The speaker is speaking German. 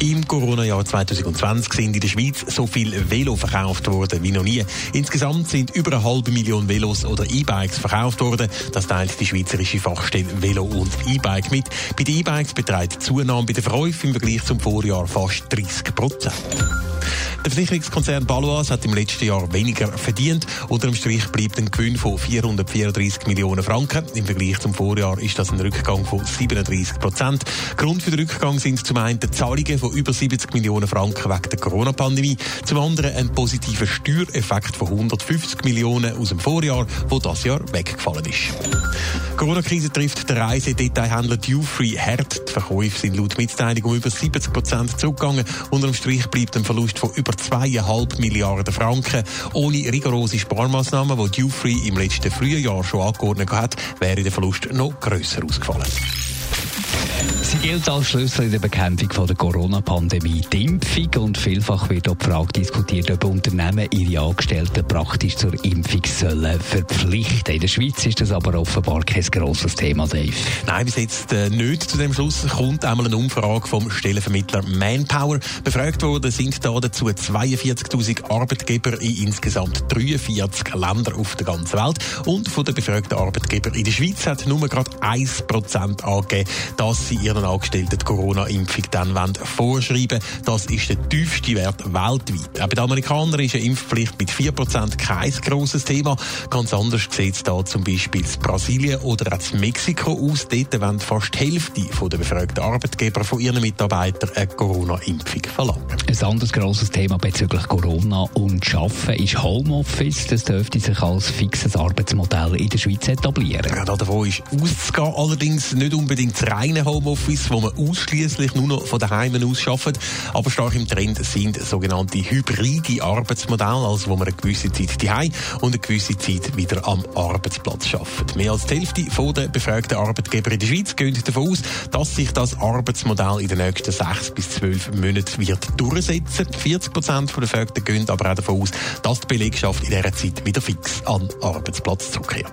Im Corona-Jahr 2020 sind in der Schweiz so viele Velo verkauft worden wie noch nie. Insgesamt sind über eine halbe Million Velos oder E-Bikes verkauft worden. Das teilt die Schweizerische Fachstelle Velo und E-Bike mit. Bei den E-Bikes beträgt die Zunahme bei den Verkäufen im Vergleich zum Vorjahr fast 30 Prozent. Der Versicherungskonzern Balois hat im letzten Jahr weniger verdient. Unter dem Strich bleibt ein Gewinn von 434 Millionen Franken. Im Vergleich zum Vorjahr ist das ein Rückgang von 37 Prozent. Grund für den Rückgang sind zum einen die Zahlungen von über 70 Millionen Franken wegen der Corona-Pandemie, zum anderen ein positiver Steuereffekt von 150 Millionen aus dem Vorjahr, wo das Jahr weggefallen ist. Corona-Krise trifft den Reisedetailhändler Dufree hart. Die Verkäufe sind laut Mitteilung um über 70 Prozent zurückgegangen. Unter dem Strich bleibt ein Verlust von über 2,5 Milliarden Franken. Ohne rigorose Sparmaßnahmen, die Dufree im letzten Frühjahr schon angeordnet hat, wäre der Verlust noch grösser ausgefallen. Sie gilt als Schlüssel in der Bekämpfung von der Corona-Pandemie die Impfung und vielfach wird auch die Frage diskutiert, ob Unternehmen ihre Angestellten praktisch zur Impfung sollen verpflichten. In der Schweiz ist das aber offenbar kein grosses Thema, Dave. Nein, bis jetzt äh, nicht. Zu dem Schluss kommt einmal eine Umfrage vom Stellenvermittler Manpower. Befragt worden sind da dazu 42.000 Arbeitgeber in insgesamt 43 Ländern auf der ganzen Welt. Und von den befragten Arbeitgebern in der Schweiz hat nur gerade 1% angegeben, dass sie ihren Angestellten die Corona-Impfung dann vorschreiben Das ist der tiefste Wert weltweit. Auch bei den Amerikanern ist eine Impfpflicht mit 4% kein grosses Thema. Ganz anders sieht es da zum Beispiel in Brasilien oder auch in Mexiko aus. Dort wollen fast die Hälfte der befragten Arbeitgeber von ihren Mitarbeitern eine Corona-Impfung verlangen. Ein anderes grosses Thema bezüglich Corona und Arbeiten ist Homeoffice. Das dürfte sich als fixes Arbeitsmodell in der Schweiz etablieren. Ja, davon ist auszugehen, allerdings nicht unbedingt das reine Homeoffice, wo man ausschließlich nur noch von daheim aus arbeitet. Aber stark im Trend sind sogenannte hybride Arbeitsmodelle, also wo man eine gewisse Zeit daheim und eine gewisse Zeit wieder am Arbeitsplatz arbeitet. Mehr als die Hälfte der befragten Arbeitgeber in der Schweiz gehen davon aus, dass sich das Arbeitsmodell in den nächsten sechs bis zwölf Monaten wird durchsetzen. 40 Prozent der Befragten gehen aber auch davon aus, dass die Belegschaft in dieser Zeit wieder fix an den Arbeitsplatz zurückkehrt.